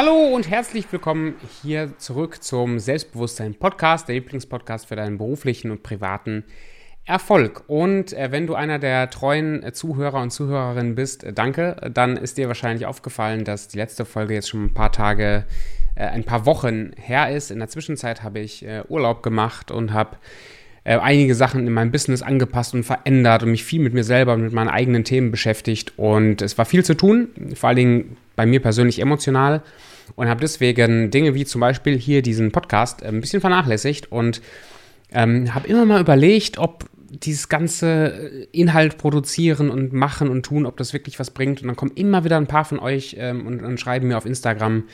Hallo und herzlich willkommen hier zurück zum Selbstbewusstsein Podcast, der Lieblingspodcast für deinen beruflichen und privaten Erfolg. Und äh, wenn du einer der treuen äh, Zuhörer und Zuhörerinnen bist, äh, danke, dann ist dir wahrscheinlich aufgefallen, dass die letzte Folge jetzt schon ein paar Tage, ein paar Wochen her ist. In der Zwischenzeit habe ich Urlaub gemacht und habe äh, einige Sachen in meinem Business angepasst und verändert und mich viel mit mir selber und mit meinen eigenen Themen beschäftigt. Und es war viel zu tun, vor allen Dingen bei mir persönlich emotional und habe deswegen Dinge wie zum Beispiel hier diesen Podcast äh, ein bisschen vernachlässigt und ähm, habe immer mal überlegt, ob dieses ganze äh, Inhalt produzieren und machen und tun, ob das wirklich was bringt. Und dann kommen immer wieder ein paar von euch ähm, und, und, schreiben mir auf Instagram,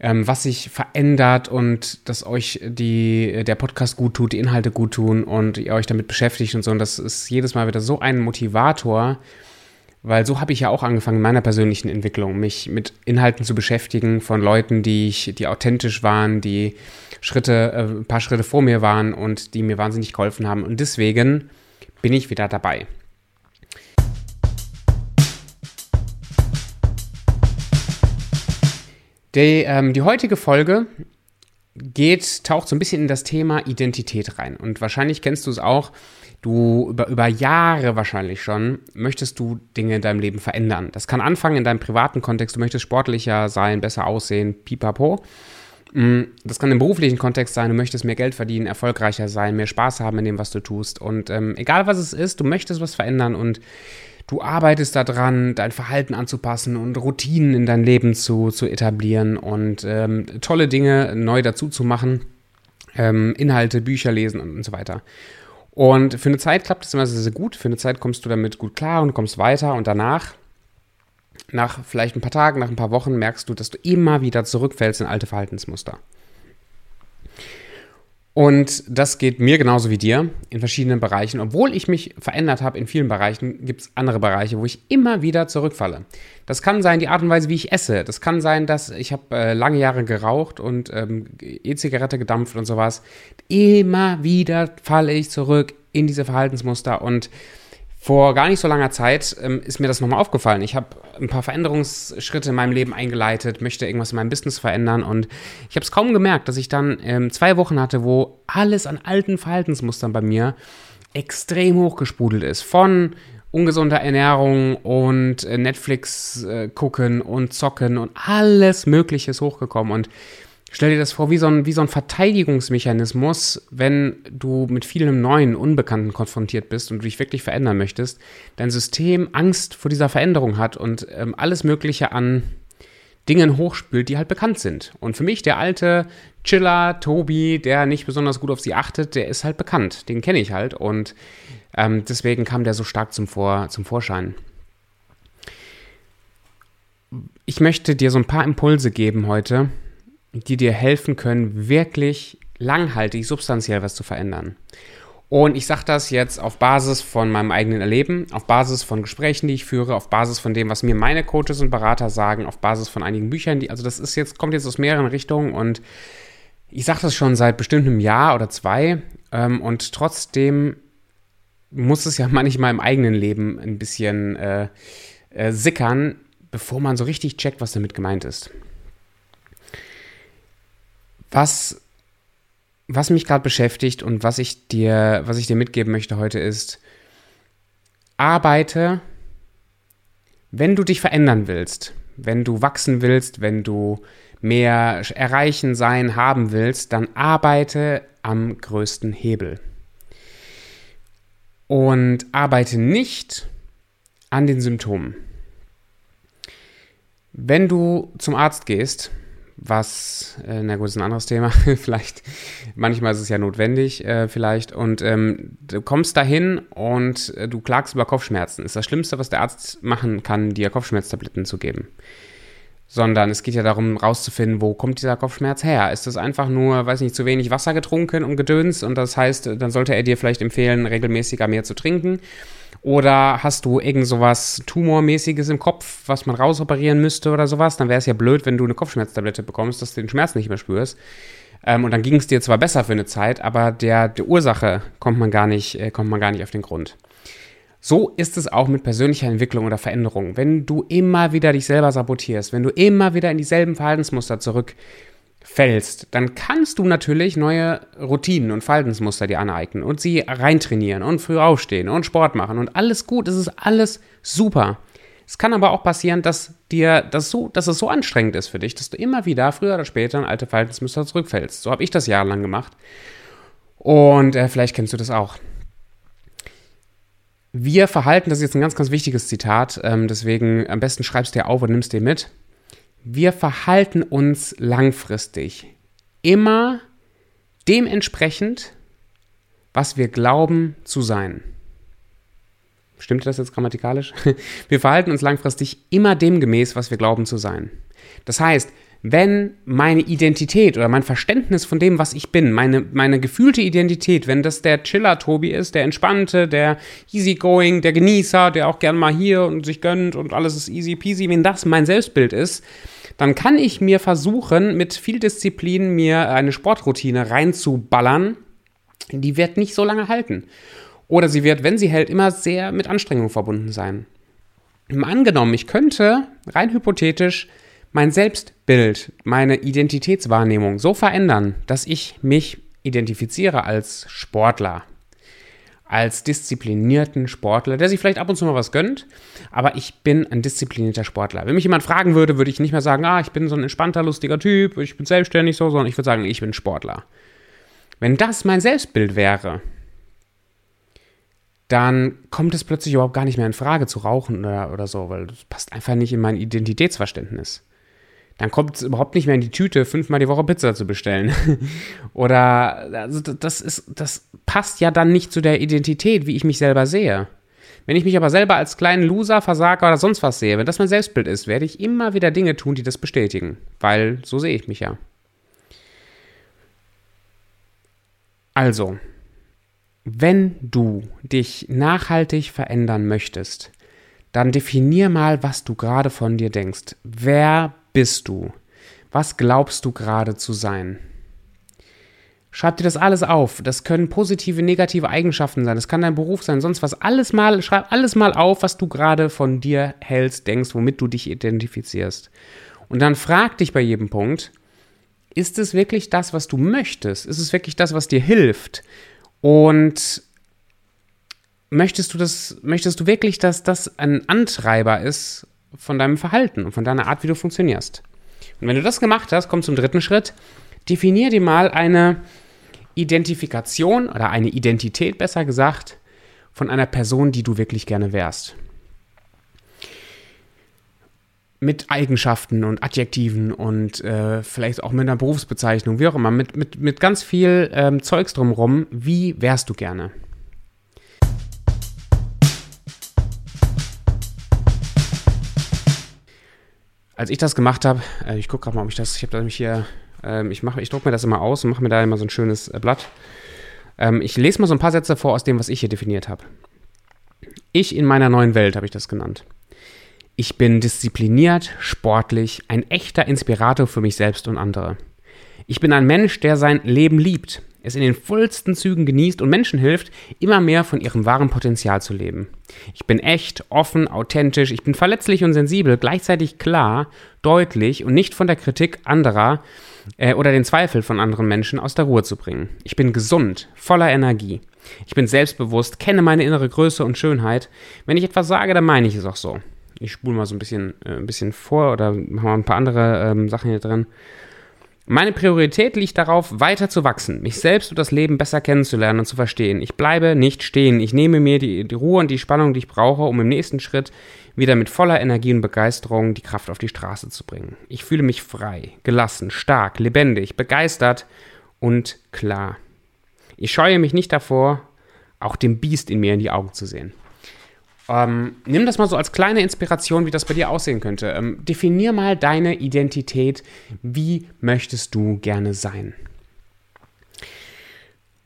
ähm, was sich verändert und dass euch die, der Podcast gut tut, die Inhalte gut tun und ihr euch damit beschäftigt und so. Und das ist jedes Mal wieder so ein Motivator, weil so habe ich ja auch angefangen in meiner persönlichen Entwicklung, mich mit Inhalten zu beschäftigen von Leuten, die ich, die authentisch waren, die Schritte, äh, ein paar Schritte vor mir waren und die mir wahnsinnig geholfen haben. Und deswegen bin ich wieder dabei. Die, ähm, die heutige Folge geht, taucht so ein bisschen in das Thema Identität rein. Und wahrscheinlich kennst du es auch, du über, über Jahre wahrscheinlich schon, möchtest du Dinge in deinem Leben verändern. Das kann anfangen in deinem privaten Kontext, du möchtest sportlicher sein, besser aussehen, pipapo. Mm, das kann im beruflichen Kontext sein, du möchtest mehr Geld verdienen, erfolgreicher sein, mehr Spaß haben in dem, was du tust. Und ähm, egal was es ist, du möchtest was verändern und du arbeitest daran, dein Verhalten anzupassen und Routinen in dein Leben zu, zu etablieren und ähm, tolle Dinge neu dazu zu machen, ähm, Inhalte, Bücher lesen und, und so weiter. Und für eine Zeit klappt das immer sehr, sehr gut. Für eine Zeit kommst du damit gut klar und kommst weiter. Und danach, nach vielleicht ein paar Tagen, nach ein paar Wochen, merkst du, dass du immer wieder zurückfällst in alte Verhaltensmuster. Und das geht mir genauso wie dir in verschiedenen Bereichen. Obwohl ich mich verändert habe in vielen Bereichen, gibt es andere Bereiche, wo ich immer wieder zurückfalle. Das kann sein die Art und Weise, wie ich esse. Das kann sein, dass ich habe äh, lange Jahre geraucht und ähm, E-Zigarette gedampft und sowas. Immer wieder falle ich zurück in diese Verhaltensmuster und vor gar nicht so langer Zeit ähm, ist mir das nochmal aufgefallen. Ich habe ein paar Veränderungsschritte in meinem Leben eingeleitet, möchte irgendwas in meinem Business verändern und ich habe es kaum gemerkt, dass ich dann ähm, zwei Wochen hatte, wo alles an alten Verhaltensmustern bei mir extrem hochgespudelt ist. Von ungesunder Ernährung und äh, Netflix äh, gucken und zocken und alles Mögliche ist hochgekommen und Stell dir das vor, wie so, ein, wie so ein Verteidigungsmechanismus, wenn du mit vielem Neuen, Unbekannten konfrontiert bist und du dich wirklich verändern möchtest, dein System Angst vor dieser Veränderung hat und ähm, alles Mögliche an Dingen hochspült, die halt bekannt sind. Und für mich, der alte Chiller, Tobi, der nicht besonders gut auf sie achtet, der ist halt bekannt. Den kenne ich halt und ähm, deswegen kam der so stark zum, Vor zum Vorschein. Ich möchte dir so ein paar Impulse geben heute, die dir helfen können, wirklich langhaltig, substanziell was zu verändern. Und ich sage das jetzt auf Basis von meinem eigenen Erleben, auf Basis von Gesprächen, die ich führe, auf Basis von dem, was mir meine Coaches und Berater sagen, auf Basis von einigen Büchern, die, also das ist jetzt, kommt jetzt aus mehreren Richtungen und ich sage das schon seit bestimmt einem Jahr oder zwei ähm, und trotzdem muss es ja manchmal im eigenen Leben ein bisschen äh, äh, sickern, bevor man so richtig checkt, was damit gemeint ist. Was, was mich gerade beschäftigt und was ich dir, was ich dir mitgeben möchte heute ist, arbeite, wenn du dich verändern willst, wenn du wachsen willst, wenn du mehr erreichen, sein, haben willst, dann arbeite am größten Hebel. Und arbeite nicht an den Symptomen. Wenn du zum Arzt gehst was, äh, na gut, ist ein anderes Thema, vielleicht, manchmal ist es ja notwendig, äh, vielleicht, und ähm, du kommst dahin und äh, du klagst über Kopfschmerzen. Ist das Schlimmste, was der Arzt machen kann, dir Kopfschmerztabletten zu geben. Sondern es geht ja darum, rauszufinden, wo kommt dieser Kopfschmerz her? Ist das einfach nur, weiß nicht, zu wenig Wasser getrunken und gedöns und das heißt, dann sollte er dir vielleicht empfehlen, regelmäßiger mehr zu trinken? Oder hast du irgend sowas Tumormäßiges im Kopf, was man rausoperieren müsste oder sowas? Dann wäre es ja blöd, wenn du eine Kopfschmerztablette bekommst, dass du den Schmerz nicht mehr spürst. Ähm, und dann ging es dir zwar besser für eine Zeit, aber der, der Ursache kommt man gar nicht, äh, kommt man gar nicht auf den Grund. So ist es auch mit persönlicher Entwicklung oder Veränderung. Wenn du immer wieder dich selber sabotierst, wenn du immer wieder in dieselben Verhaltensmuster zurückfällst, dann kannst du natürlich neue Routinen und Verhaltensmuster dir aneignen und sie reintrainieren und früh aufstehen und Sport machen und alles gut, es ist alles super. Es kann aber auch passieren, dass dir das so, dass es so anstrengend ist für dich, dass du immer wieder früher oder später in alte Verhaltensmuster zurückfällst. So habe ich das jahrelang gemacht. Und äh, vielleicht kennst du das auch. Wir verhalten, das ist jetzt ein ganz, ganz wichtiges Zitat, ähm, deswegen am besten schreibst du dir auf und nimmst dir mit. Wir verhalten uns langfristig immer dementsprechend, was wir glauben zu sein. Stimmt das jetzt grammatikalisch? Wir verhalten uns langfristig immer demgemäß, was wir glauben zu sein. Das heißt, wenn meine Identität oder mein Verständnis von dem, was ich bin, meine, meine gefühlte Identität, wenn das der Chiller-Tobi ist, der Entspannte, der Easygoing, der Genießer, der auch gern mal hier und sich gönnt und alles ist easy peasy, wenn das mein Selbstbild ist, dann kann ich mir versuchen, mit viel Disziplin mir eine Sportroutine reinzuballern. Die wird nicht so lange halten. Oder sie wird, wenn sie hält, immer sehr mit Anstrengung verbunden sein. Angenommen, ich könnte rein hypothetisch mein Selbstbild, meine Identitätswahrnehmung so verändern, dass ich mich identifiziere als Sportler, als disziplinierten Sportler, der sich vielleicht ab und zu mal was gönnt, aber ich bin ein disziplinierter Sportler. Wenn mich jemand fragen würde, würde ich nicht mehr sagen, ah, ich bin so ein entspannter, lustiger Typ, ich bin selbstständig so, sondern ich würde sagen, ich bin Sportler. Wenn das mein Selbstbild wäre, dann kommt es plötzlich überhaupt gar nicht mehr in Frage zu rauchen oder, oder so, weil das passt einfach nicht in mein Identitätsverständnis dann kommt es überhaupt nicht mehr in die Tüte, fünfmal die Woche Pizza zu bestellen. oder also das ist, das passt ja dann nicht zu der Identität, wie ich mich selber sehe. Wenn ich mich aber selber als kleinen Loser, Versager oder sonst was sehe, wenn das mein Selbstbild ist, werde ich immer wieder Dinge tun, die das bestätigen. Weil so sehe ich mich ja. Also, wenn du dich nachhaltig verändern möchtest, dann definier mal, was du gerade von dir denkst. Wer bist du? Was glaubst du gerade zu sein? Schreib dir das alles auf. Das können positive, negative Eigenschaften sein. Das kann dein Beruf sein, sonst was. Alles mal, schreib alles mal auf, was du gerade von dir hältst, denkst, womit du dich identifizierst. Und dann frag dich bei jedem Punkt, ist es wirklich das, was du möchtest? Ist es wirklich das, was dir hilft? Und möchtest du das, möchtest du wirklich, dass das ein Antreiber ist von deinem Verhalten und von deiner Art, wie du funktionierst. Und wenn du das gemacht hast, komm zum dritten Schritt. Definier dir mal eine Identifikation oder eine Identität, besser gesagt, von einer Person, die du wirklich gerne wärst. Mit Eigenschaften und Adjektiven und äh, vielleicht auch mit einer Berufsbezeichnung, wie auch immer, mit, mit, mit ganz viel ähm, Zeugs drumherum. Wie wärst du gerne? Als ich das gemacht habe, äh, ich gucke gerade mal, ob ich das, ich habe nämlich hier, äh, ich ich drucke mir das immer aus und mache mir da immer so ein schönes äh, Blatt. Ähm, ich lese mal so ein paar Sätze vor aus dem, was ich hier definiert habe. Ich in meiner neuen Welt habe ich das genannt. Ich bin diszipliniert, sportlich, ein echter Inspirator für mich selbst und andere. Ich bin ein Mensch, der sein Leben liebt es in den vollsten Zügen genießt und Menschen hilft, immer mehr von ihrem wahren Potenzial zu leben. Ich bin echt, offen, authentisch, ich bin verletzlich und sensibel, gleichzeitig klar, deutlich und nicht von der Kritik anderer äh, oder den Zweifel von anderen Menschen aus der Ruhe zu bringen. Ich bin gesund, voller Energie. Ich bin selbstbewusst, kenne meine innere Größe und Schönheit. Wenn ich etwas sage, dann meine ich es auch so. Ich spule mal so ein bisschen, äh, ein bisschen vor oder machen mal ein paar andere ähm, Sachen hier drin. Meine Priorität liegt darauf, weiter zu wachsen, mich selbst und das Leben besser kennenzulernen und zu verstehen. Ich bleibe nicht stehen. Ich nehme mir die, die Ruhe und die Spannung, die ich brauche, um im nächsten Schritt wieder mit voller Energie und Begeisterung die Kraft auf die Straße zu bringen. Ich fühle mich frei, gelassen, stark, lebendig, begeistert und klar. Ich scheue mich nicht davor, auch dem Biest in mir in die Augen zu sehen. Ähm, nimm das mal so als kleine Inspiration, wie das bei dir aussehen könnte. Ähm, definier mal deine Identität. Wie möchtest du gerne sein?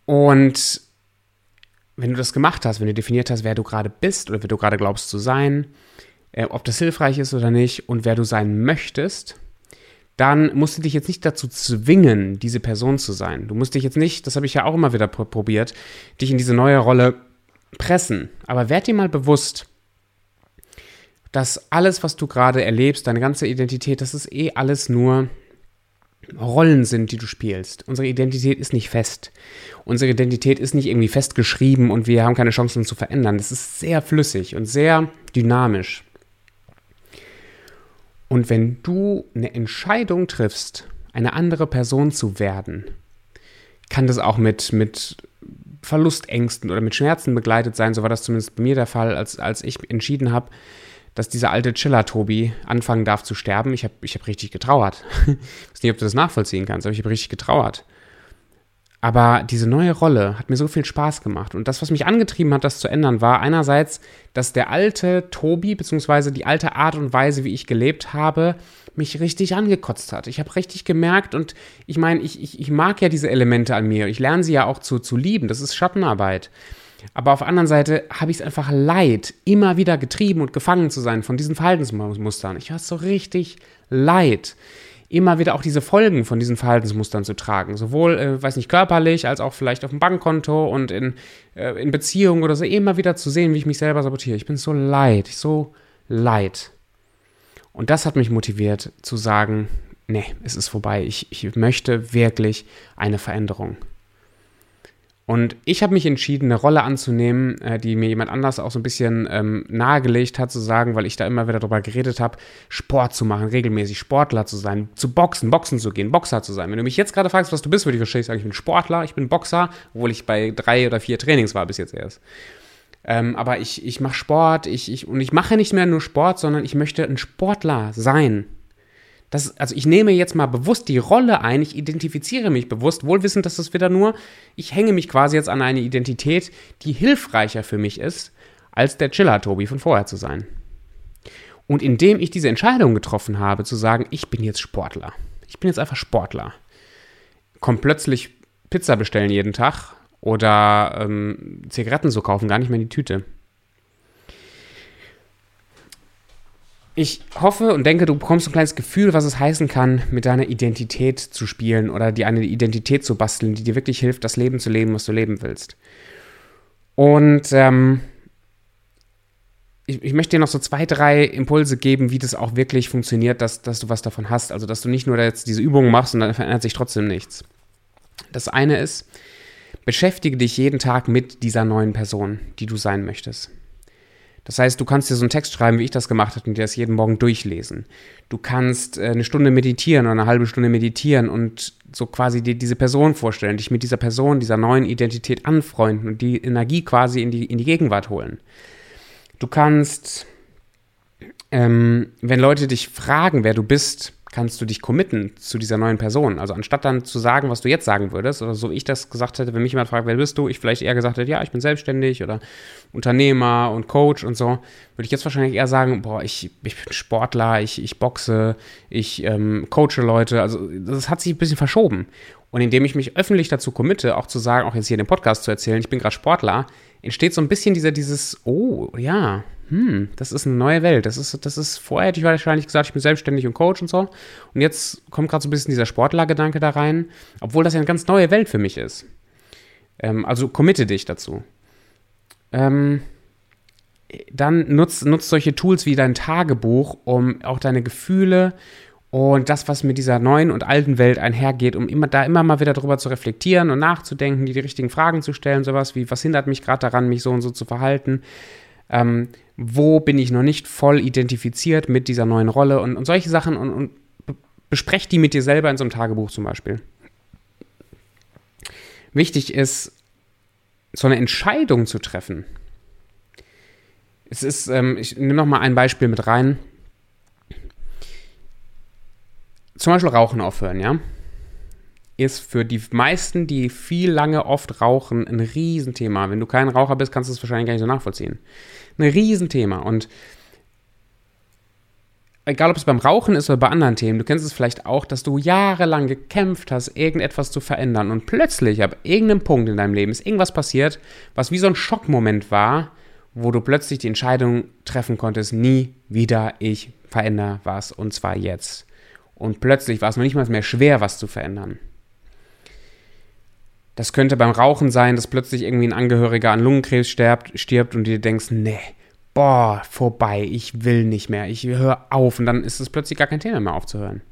Und wenn du das gemacht hast, wenn du definiert hast, wer du gerade bist oder wer du gerade glaubst zu sein, äh, ob das hilfreich ist oder nicht und wer du sein möchtest, dann musst du dich jetzt nicht dazu zwingen, diese Person zu sein. Du musst dich jetzt nicht, das habe ich ja auch immer wieder probiert, dich in diese neue Rolle pressen. Aber werd dir mal bewusst, dass alles, was du gerade erlebst, deine ganze Identität, das ist eh alles nur Rollen sind, die du spielst. Unsere Identität ist nicht fest. Unsere Identität ist nicht irgendwie festgeschrieben und wir haben keine Chance, uns zu verändern. Das ist sehr flüssig und sehr dynamisch. Und wenn du eine Entscheidung triffst, eine andere Person zu werden, kann das auch mit, mit Verlustängsten oder mit Schmerzen begleitet sein. So war das zumindest bei mir der Fall, als, als ich entschieden habe, dass dieser alte Chiller-Tobi anfangen darf zu sterben. Ich habe ich hab richtig getrauert. ich weiß nicht, ob du das nachvollziehen kannst, aber ich habe richtig getrauert. Aber diese neue Rolle hat mir so viel Spaß gemacht. Und das, was mich angetrieben hat, das zu ändern, war einerseits, dass der alte Tobi, beziehungsweise die alte Art und Weise, wie ich gelebt habe, mich richtig angekotzt hat. Ich habe richtig gemerkt und ich meine, ich, ich, ich mag ja diese Elemente an mir. Ich lerne sie ja auch zu, zu lieben. Das ist Schattenarbeit. Aber auf der anderen Seite habe ich es einfach leid, immer wieder getrieben und gefangen zu sein von diesen Verhaltensmustern. Ich habe es so richtig leid, immer wieder auch diese Folgen von diesen Verhaltensmustern zu tragen. Sowohl, äh, weiß nicht, körperlich, als auch vielleicht auf dem Bankkonto und in, äh, in Beziehungen oder so, immer wieder zu sehen, wie ich mich selber sabotiere. Ich bin so leid, so leid. Und das hat mich motiviert zu sagen, nee, es ist vorbei. Ich, ich möchte wirklich eine Veränderung. Und ich habe mich entschieden, eine Rolle anzunehmen, äh, die mir jemand anders auch so ein bisschen ähm, nahegelegt hat, zu sagen, weil ich da immer wieder darüber geredet habe, Sport zu machen, regelmäßig Sportler zu sein, zu boxen, boxen zu gehen, Boxer zu sein. Wenn du mich jetzt gerade fragst, was du bist, würde ich wahrscheinlich sagen, ich bin Sportler, ich bin Boxer, obwohl ich bei drei oder vier Trainings war bis jetzt erst. Ähm, aber ich, ich mache Sport, ich, ich, und ich mache nicht mehr nur Sport, sondern ich möchte ein Sportler sein. Das, also ich nehme jetzt mal bewusst die Rolle ein, ich identifiziere mich bewusst, wohlwissend, dass das wieder nur, ich hänge mich quasi jetzt an eine Identität, die hilfreicher für mich ist, als der Chiller-Tobi von vorher zu sein. Und indem ich diese Entscheidung getroffen habe, zu sagen, ich bin jetzt Sportler, ich bin jetzt einfach Sportler, kommt plötzlich Pizza bestellen jeden Tag oder ähm, Zigaretten so kaufen, gar nicht mehr in die Tüte. Ich hoffe und denke, du bekommst ein kleines Gefühl, was es heißen kann, mit deiner Identität zu spielen oder dir eine Identität zu basteln, die dir wirklich hilft, das Leben zu leben, was du leben willst. Und ähm, ich, ich, möchte dir noch so zwei, drei Impulse geben, wie das auch wirklich funktioniert, dass, dass du was davon hast. Also, dass du nicht nur jetzt diese Übungen machst und dann verändert sich trotzdem nichts. Das eine ist, beschäftige dich jeden Tag mit dieser neuen Person, die du sein möchtest. Das heißt, du kannst dir so einen Text schreiben, wie ich das gemacht habe, und dir das jeden Morgen durchlesen. Du kannst äh, eine Stunde meditieren oder eine halbe Stunde meditieren und so quasi dir diese Person vorstellen, dich mit dieser Person, dieser neuen Identität anfreunden und die Energie quasi in die, in die Gegenwart holen. Du kannst, ähm, wenn Leute dich fragen, wer du bist, kannst du dich committen zu dieser neuen Person. Also anstatt dann zu sagen, was du jetzt sagen würdest, oder so wie ich das gesagt hätte, wenn mich jemand fragt, wer bist du, ich vielleicht eher gesagt hätte, ja, ich bin selbstständig oder Unternehmer und Coach und so, würde ich jetzt wahrscheinlich eher sagen, boah, ich, ich bin Sportler, ich, ich boxe, ich ähm, coache Leute. Also das hat sich ein bisschen verschoben. Und indem ich mich öffentlich dazu committe, auch zu sagen, auch jetzt hier in dem Podcast zu erzählen, ich bin gerade Sportler, entsteht so ein bisschen dieser, dieses, oh, ja, hm, das ist eine neue Welt. Das ist, das ist, vorher hätte ich wahrscheinlich gesagt, ich bin selbstständig und Coach und so. Und jetzt kommt gerade so ein bisschen dieser Sportlergedanke da rein, obwohl das ja eine ganz neue Welt für mich ist. Ähm, also committe dich dazu. Ähm, dann nutzt nutz solche Tools wie dein Tagebuch, um auch deine Gefühle und das, was mit dieser neuen und alten Welt einhergeht, um immer da immer mal wieder drüber zu reflektieren und nachzudenken, die, die richtigen Fragen zu stellen, sowas wie, was hindert mich gerade daran, mich so und so zu verhalten? Ähm, wo bin ich noch nicht voll identifiziert mit dieser neuen Rolle und, und solche Sachen und, und besprecht die mit dir selber in so einem Tagebuch zum Beispiel. Wichtig ist, so eine Entscheidung zu treffen. Es ist, ähm, ich nehme noch mal ein Beispiel mit rein. Zum Beispiel Rauchen aufhören, ja ist für die meisten, die viel lange oft rauchen, ein Riesenthema. Wenn du kein Raucher bist, kannst du es wahrscheinlich gar nicht so nachvollziehen. Ein Riesenthema. Und egal ob es beim Rauchen ist oder bei anderen Themen, du kennst es vielleicht auch, dass du jahrelang gekämpft hast, irgendetwas zu verändern und plötzlich ab irgendeinem Punkt in deinem Leben ist irgendwas passiert, was wie so ein Schockmoment war, wo du plötzlich die Entscheidung treffen konntest, nie wieder ich verändere was und zwar jetzt. Und plötzlich war es noch nicht mal mehr schwer, was zu verändern. Das könnte beim Rauchen sein, dass plötzlich irgendwie ein Angehöriger an Lungenkrebs stirbt, stirbt und dir denkst, nee, boah, vorbei, ich will nicht mehr, ich höre auf und dann ist es plötzlich gar kein Thema mehr aufzuhören.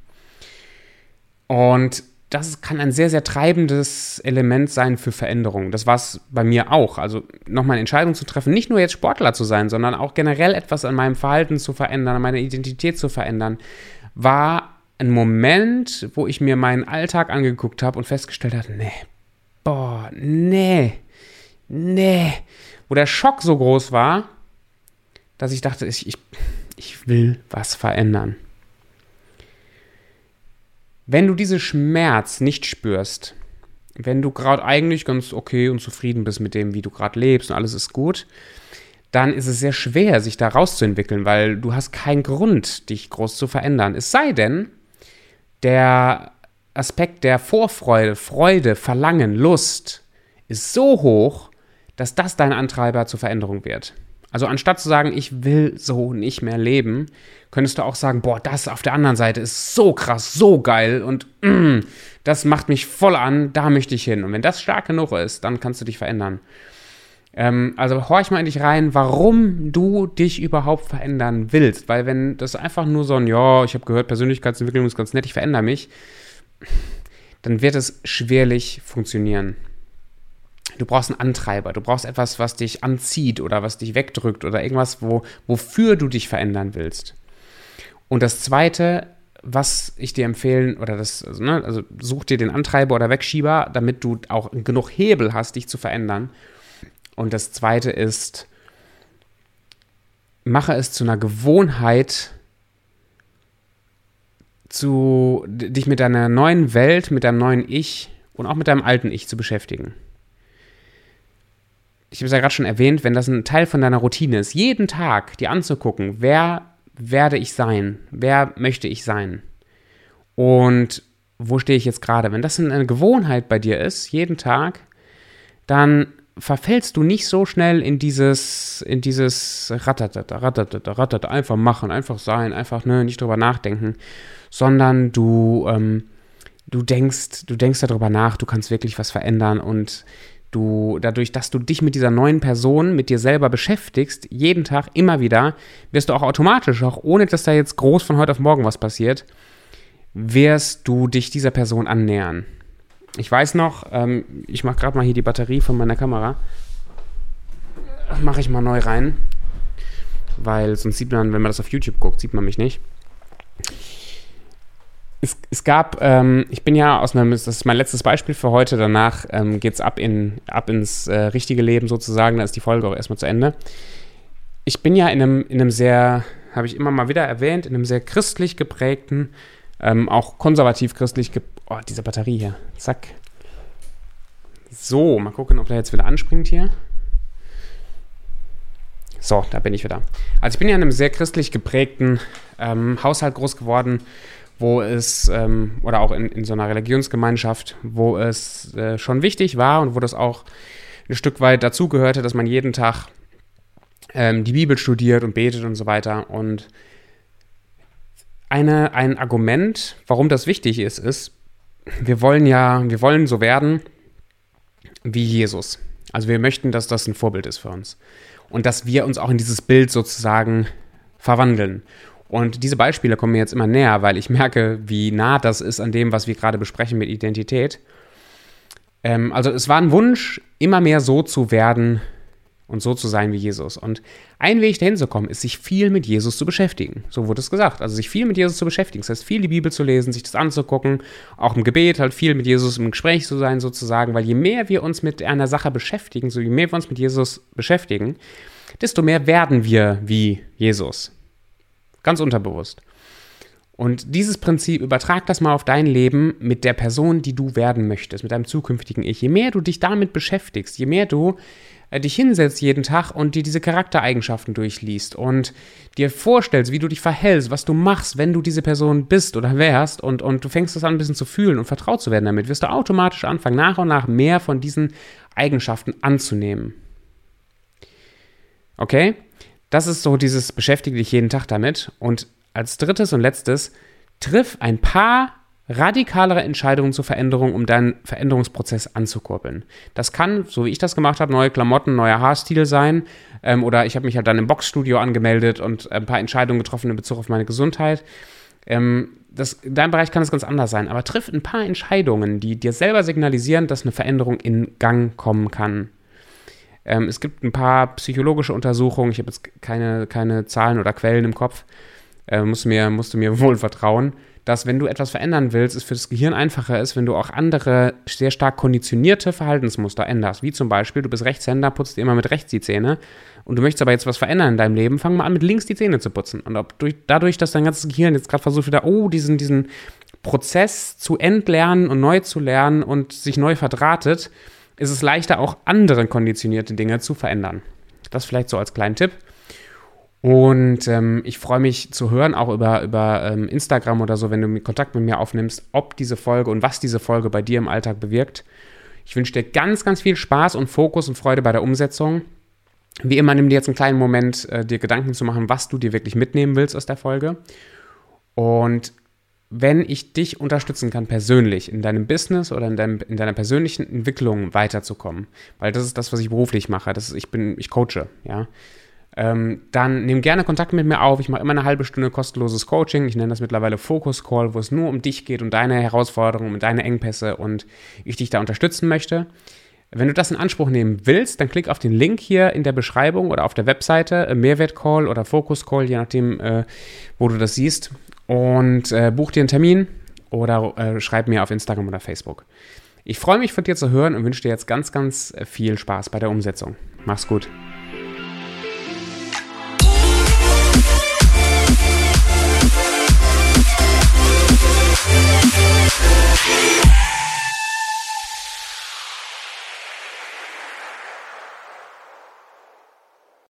Und das kann ein sehr, sehr treibendes Element sein für Veränderungen. Das war es bei mir auch. Also nochmal eine Entscheidung zu treffen, nicht nur jetzt Sportler zu sein, sondern auch generell etwas an meinem Verhalten zu verändern, an meiner Identität zu verändern, war ein Moment, wo ich mir meinen Alltag angeguckt habe und festgestellt habe, nee, boah, nee, nee. Wo der Schock so groß war, dass ich dachte, ich, ich will was verändern. Wenn du diesen Schmerz nicht spürst, wenn du gerade eigentlich ganz okay und zufrieden bist mit dem, wie du gerade lebst und alles ist gut, dann ist es sehr schwer, sich da rauszuentwickeln, weil du hast keinen Grund, dich groß zu verändern. Es sei denn, der Aspekt der Vorfreude, Freude, Verlangen, Lust ist so hoch, dass das dein Antreiber zur Veränderung wird. Also anstatt zu sagen, ich will so nicht mehr leben, könntest du auch sagen, boah, das auf der anderen Seite ist so krass, so geil und mm, das macht mich voll an, da möchte ich hin. Und wenn das stark genug ist, dann kannst du dich verändern. Ähm, also horch mal in dich rein, warum du dich überhaupt verändern willst. Weil wenn das einfach nur so ein, ja, ich habe gehört, Persönlichkeitsentwicklung ist ganz nett, ich verändere mich, dann wird es schwerlich funktionieren. Du brauchst einen Antreiber, du brauchst etwas, was dich anzieht oder was dich wegdrückt oder irgendwas, wo, wofür du dich verändern willst. Und das Zweite, was ich dir empfehlen, oder das, also, ne, also such dir den Antreiber oder Wegschieber, damit du auch genug Hebel hast, dich zu verändern. Und das Zweite ist, mache es zu einer Gewohnheit, zu, dich mit deiner neuen Welt, mit deinem neuen Ich und auch mit deinem alten Ich zu beschäftigen. Ich habe es ja gerade schon erwähnt, wenn das ein Teil von deiner Routine ist, jeden Tag dir anzugucken, wer werde ich sein, wer möchte ich sein? Und wo stehe ich jetzt gerade. Wenn das eine Gewohnheit bei dir ist, jeden Tag, dann verfällst du nicht so schnell in dieses, in dieses Rattatata, Rattatata, Rattatata, einfach machen, einfach sein, einfach ne, nicht drüber nachdenken, sondern du, ähm, du denkst, du denkst darüber nach, du kannst wirklich was verändern und Du, dadurch, dass du dich mit dieser neuen Person, mit dir selber beschäftigst, jeden Tag, immer wieder, wirst du auch automatisch, auch ohne dass da jetzt groß von heute auf morgen was passiert, wirst du dich dieser Person annähern. Ich weiß noch, ähm, ich mache gerade mal hier die Batterie von meiner Kamera. Mache ich mal neu rein. Weil sonst sieht man, wenn man das auf YouTube guckt, sieht man mich nicht es, es gab, ähm, ich bin ja aus meinem, das ist mein letztes Beispiel für heute, danach ähm, geht es ab, in, ab ins äh, richtige Leben sozusagen, da ist die Folge auch erstmal zu Ende. Ich bin ja in einem, in einem sehr, habe ich immer mal wieder erwähnt, in einem sehr christlich geprägten, ähm, auch konservativ christlich geprägten, oh, diese Batterie hier, zack. So, mal gucken, ob der jetzt wieder anspringt hier. So, da bin ich wieder. Also ich bin ja in einem sehr christlich geprägten ähm, Haushalt groß geworden wo es, ähm, oder auch in, in so einer Religionsgemeinschaft, wo es äh, schon wichtig war und wo das auch ein Stück weit dazugehörte, dass man jeden Tag ähm, die Bibel studiert und betet und so weiter. Und eine, ein Argument, warum das wichtig ist, ist, wir wollen ja, wir wollen so werden wie Jesus. Also wir möchten, dass das ein Vorbild ist für uns. Und dass wir uns auch in dieses Bild sozusagen verwandeln. Und diese Beispiele kommen mir jetzt immer näher, weil ich merke, wie nah das ist an dem, was wir gerade besprechen mit Identität. Ähm, also es war ein Wunsch, immer mehr so zu werden und so zu sein wie Jesus. Und ein Weg dahin zu kommen, ist, sich viel mit Jesus zu beschäftigen. So wurde es gesagt. Also sich viel mit Jesus zu beschäftigen. Das heißt, viel die Bibel zu lesen, sich das anzugucken, auch im Gebet halt viel mit Jesus im Gespräch zu sein sozusagen. Weil je mehr wir uns mit einer Sache beschäftigen, so je mehr wir uns mit Jesus beschäftigen, desto mehr werden wir wie Jesus. Ganz unterbewusst. Und dieses Prinzip, übertrag das mal auf dein Leben mit der Person, die du werden möchtest, mit deinem zukünftigen Ich. Je mehr du dich damit beschäftigst, je mehr du äh, dich hinsetzt jeden Tag und dir diese Charaktereigenschaften durchliest und dir vorstellst, wie du dich verhältst, was du machst, wenn du diese Person bist oder wärst und, und du fängst das an ein bisschen zu fühlen und vertraut zu werden damit, wirst du automatisch anfangen, nach und nach mehr von diesen Eigenschaften anzunehmen. Okay? Das ist so dieses beschäftige dich jeden Tag damit. Und als drittes und letztes, triff ein paar radikalere Entscheidungen zur Veränderung, um deinen Veränderungsprozess anzukurbeln. Das kann, so wie ich das gemacht habe, neue Klamotten, neuer Haarstil sein. Ähm, oder ich habe mich halt dann im Boxstudio angemeldet und ein paar Entscheidungen getroffen in Bezug auf meine Gesundheit. Ähm, das, in deinem Bereich kann es ganz anders sein, aber triff ein paar Entscheidungen, die dir selber signalisieren, dass eine Veränderung in Gang kommen kann. Ähm, es gibt ein paar psychologische Untersuchungen, ich habe jetzt keine, keine Zahlen oder Quellen im Kopf, äh, musst, du mir, musst du mir wohl vertrauen, dass wenn du etwas verändern willst, es für das Gehirn einfacher ist, wenn du auch andere sehr stark konditionierte Verhaltensmuster änderst. Wie zum Beispiel, du bist Rechtshänder, putzt dir immer mit rechts die Zähne und du möchtest aber jetzt was verändern in deinem Leben, fang mal an, mit links die Zähne zu putzen. Und ob durch, dadurch, dass dein ganzes Gehirn jetzt gerade versucht wieder, oh, diesen, diesen Prozess zu entlernen und neu zu lernen und sich neu verdrahtet, ist es leichter, auch andere konditionierte Dinge zu verändern. Das vielleicht so als kleinen Tipp. Und ähm, ich freue mich zu hören, auch über, über ähm, Instagram oder so, wenn du Kontakt mit mir aufnimmst, ob diese Folge und was diese Folge bei dir im Alltag bewirkt. Ich wünsche dir ganz, ganz viel Spaß und Fokus und Freude bei der Umsetzung. Wie immer, nimm dir jetzt einen kleinen Moment, äh, dir Gedanken zu machen, was du dir wirklich mitnehmen willst aus der Folge. Und wenn ich dich unterstützen kann, persönlich in deinem Business oder in, deinem, in deiner persönlichen Entwicklung weiterzukommen, weil das ist das, was ich beruflich mache. Das ist, ich bin, ich coache, ja. Ähm, dann nimm gerne Kontakt mit mir auf. Ich mache immer eine halbe Stunde kostenloses Coaching. Ich nenne das mittlerweile Focus Call, wo es nur um dich geht und deine Herausforderungen und deine Engpässe und ich dich da unterstützen möchte. Wenn du das in Anspruch nehmen willst, dann klick auf den Link hier in der Beschreibung oder auf der Webseite, äh, Mehrwert Call oder Focus Call, je nachdem, äh, wo du das siehst und äh, buch dir einen Termin oder äh, schreib mir auf Instagram oder Facebook. Ich freue mich von dir zu hören und wünsche dir jetzt ganz, ganz viel Spaß bei der Umsetzung. Mach's gut.